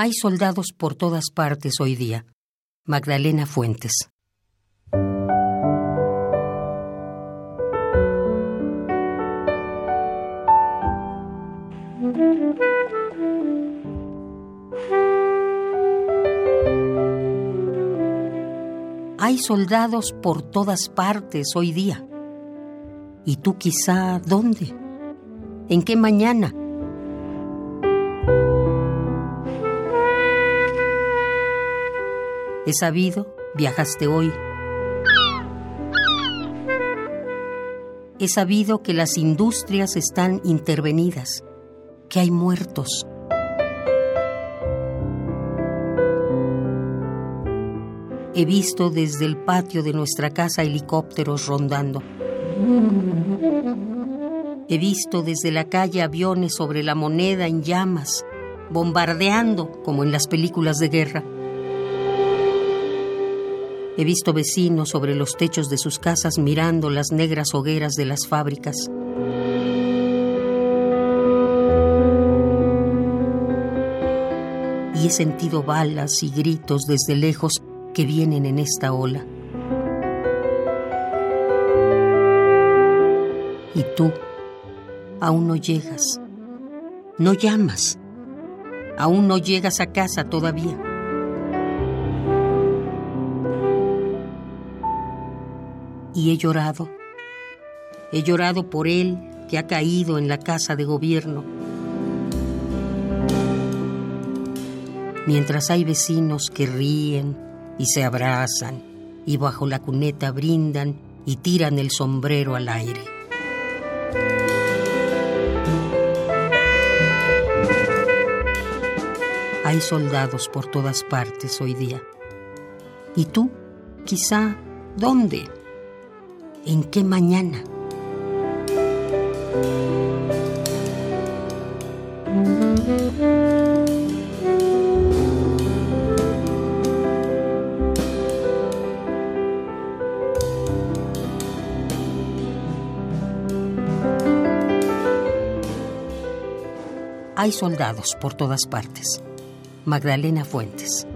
Hay soldados por todas partes hoy día. Magdalena Fuentes. Hay soldados por todas partes hoy día. ¿Y tú quizá dónde? ¿En qué mañana? He sabido, viajaste hoy. He sabido que las industrias están intervenidas, que hay muertos. He visto desde el patio de nuestra casa helicópteros rondando. He visto desde la calle aviones sobre la moneda en llamas, bombardeando como en las películas de guerra. He visto vecinos sobre los techos de sus casas mirando las negras hogueras de las fábricas. Y he sentido balas y gritos desde lejos que vienen en esta ola. Y tú aún no llegas, no llamas, aún no llegas a casa todavía. Y he llorado. He llorado por él que ha caído en la casa de gobierno. Mientras hay vecinos que ríen y se abrazan y bajo la cuneta brindan y tiran el sombrero al aire. Hay soldados por todas partes hoy día. ¿Y tú? Quizá, ¿dónde? ¿En qué mañana? Hay soldados por todas partes. Magdalena Fuentes.